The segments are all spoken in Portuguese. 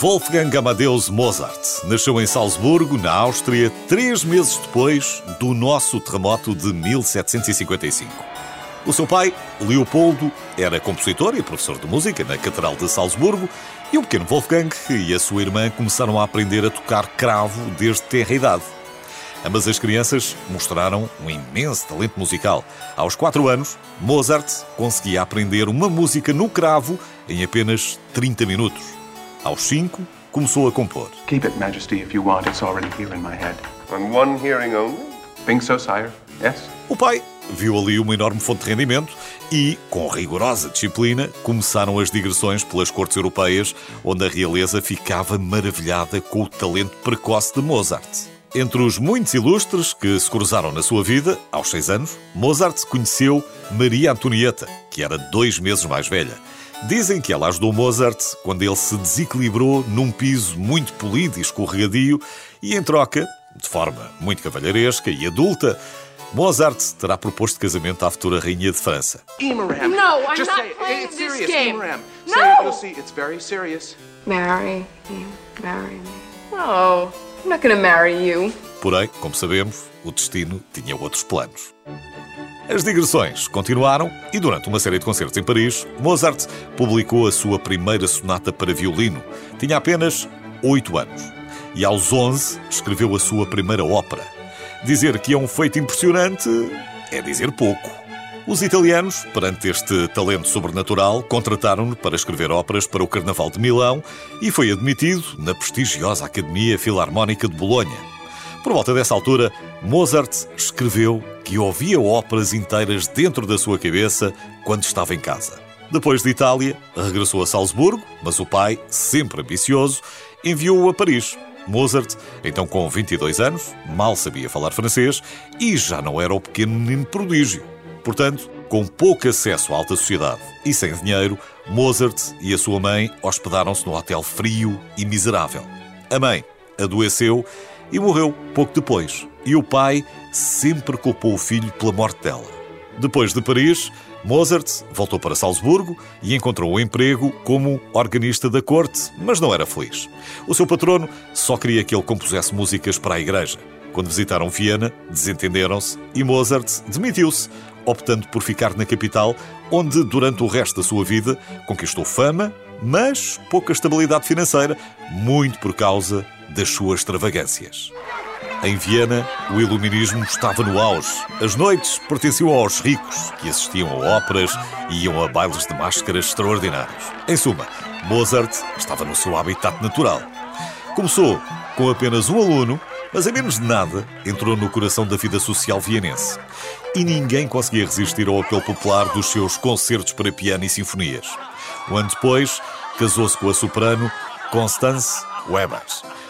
Wolfgang Amadeus Mozart nasceu em Salzburgo, na Áustria, três meses depois do nosso terremoto de 1755. O seu pai, Leopoldo, era compositor e professor de música na Catedral de Salzburgo e o pequeno Wolfgang e a sua irmã começaram a aprender a tocar cravo desde tenra idade. Ambas as crianças mostraram um imenso talento musical. Aos quatro anos, Mozart conseguia aprender uma música no cravo em apenas 30 minutos. Aos cinco, começou a compor. Keep it, Majesty, if you want. It's already here in my head. On one hearing only? Think so, sire? Yes? O pai viu ali uma enorme fonte de rendimento e, com rigorosa disciplina, começaram as digressões pelas cortes europeias, onde a realeza ficava maravilhada com o talento precoce de Mozart. Entre os muitos ilustres que se cruzaram na sua vida, aos seis anos, Mozart conheceu Maria Antonieta, que era dois meses mais velha. Dizem que ela ajudou Mozart quando ele se desequilibrou num piso muito polido e escorregadio e, em troca, de forma muito cavalheiresca e adulta, Mozart terá proposto casamento à futura rainha de França. Emeram. No, I'm Just not say playing It's this game. Emeram. No. Say it. You'll see. It's very serious. Marry me. Marry me. No, I'm not gonna marry you. Porém, como sabemos, o destino tinha outros planos. As digressões continuaram e, durante uma série de concertos em Paris, Mozart publicou a sua primeira sonata para violino. Tinha apenas oito anos. E aos 11 escreveu a sua primeira ópera. Dizer que é um feito impressionante é dizer pouco. Os italianos, perante este talento sobrenatural, contrataram-no para escrever óperas para o Carnaval de Milão e foi admitido na prestigiosa Academia Filarmónica de Bolonha. Por volta dessa altura, Mozart escreveu que ouvia óperas inteiras dentro da sua cabeça quando estava em casa. Depois de Itália, regressou a Salzburgo, mas o pai, sempre ambicioso, enviou-o a Paris. Mozart, então com 22 anos, mal sabia falar francês e já não era o pequeno menino prodígio. Portanto, com pouco acesso à alta sociedade e sem dinheiro, Mozart e a sua mãe hospedaram-se no hotel frio e miserável. A mãe adoeceu e morreu pouco depois, e o pai sempre culpou o filho pela morte dela. Depois de Paris, Mozart voltou para Salzburgo e encontrou um emprego como organista da corte, mas não era feliz. O seu patrono só queria que ele compusesse músicas para a igreja. Quando visitaram Viena, desentenderam-se e Mozart demitiu-se, optando por ficar na capital, onde durante o resto da sua vida conquistou fama, mas pouca estabilidade financeira, muito por causa das suas extravagâncias. Em Viena, o iluminismo estava no auge. As noites pertenciam aos ricos, que assistiam a óperas e iam a bailes de máscaras extraordinários. Em suma, Mozart estava no seu habitat natural. Começou com apenas um aluno, mas em menos de nada entrou no coração da vida social vienense. E ninguém conseguia resistir ao apelo popular dos seus concertos para piano e sinfonias. Um ano depois, casou-se com a soprano Constance Weber.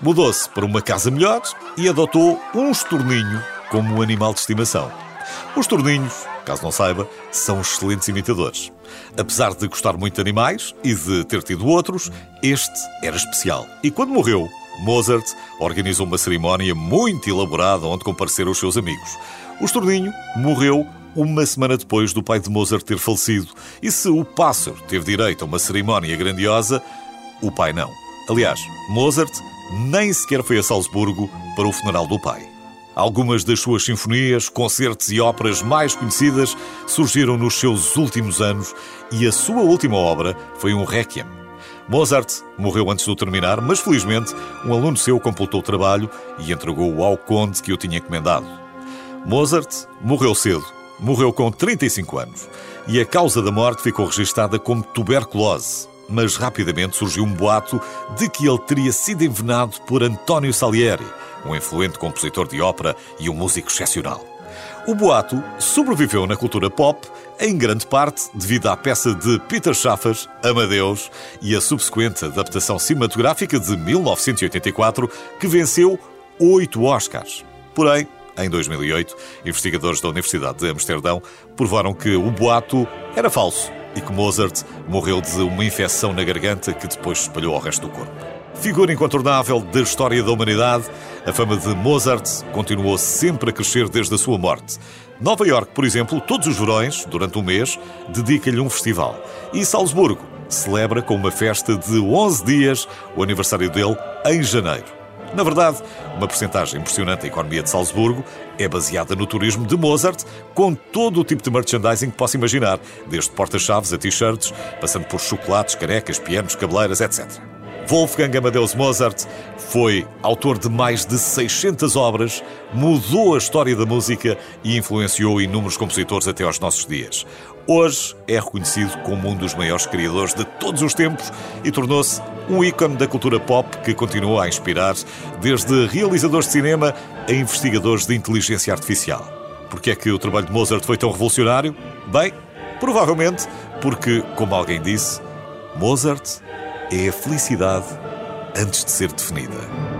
Mudou-se para uma casa melhor e adotou um estorninho como animal de estimação. Os torninhos, caso não saiba, são excelentes imitadores. Apesar de gostar muito de animais e de ter tido outros, este era especial. E quando morreu, Mozart organizou uma cerimónia muito elaborada onde compareceram os seus amigos. O estorninho morreu uma semana depois do pai de Mozart ter falecido. E se o pássaro teve direito a uma cerimónia grandiosa, o pai não. Aliás, Mozart nem sequer foi a Salzburgo para o funeral do pai. Algumas das suas sinfonias, concertos e óperas mais conhecidas surgiram nos seus últimos anos e a sua última obra foi um Requiem. Mozart morreu antes de o terminar, mas felizmente um aluno seu completou o trabalho e entregou-o ao conde que o tinha encomendado. Mozart morreu cedo, morreu com 35 anos e a causa da morte ficou registada como tuberculose mas rapidamente surgiu um boato de que ele teria sido envenenado por António Salieri, um influente compositor de ópera e um músico excepcional. O boato sobreviveu na cultura pop, em grande parte devido à peça de Peter Schaffers, Amadeus, e a subsequente adaptação cinematográfica de 1984, que venceu oito Oscars. Porém, Em 2008, investigadores da Universidade de Amsterdão provaram que o boato era falso e que Mozart morreu de uma infecção na garganta que depois se espalhou ao resto do corpo. Figura incontornável da história da humanidade, a fama de Mozart continuou sempre a crescer desde a sua morte. Nova York, por exemplo, todos os verões, durante um mês, dedica-lhe um festival. E Salzburgo celebra com uma festa de 11 dias o aniversário dele em janeiro. Na verdade, uma porcentagem impressionante da economia de Salzburgo é baseada no turismo de Mozart, com todo o tipo de merchandising que possa imaginar, desde porta-chaves a t-shirts, passando por chocolates, carecas, pianos, cabeleiras, etc. Wolfgang Amadeus Mozart foi autor de mais de 600 obras, mudou a história da música e influenciou inúmeros compositores até aos nossos dias. Hoje é reconhecido como um dos maiores criadores de todos os tempos e tornou-se um ícone da cultura pop que continua a inspirar desde realizadores de cinema a investigadores de inteligência artificial. Porquê é que o trabalho de Mozart foi tão revolucionário? Bem, provavelmente porque, como alguém disse, Mozart é a felicidade antes de ser definida.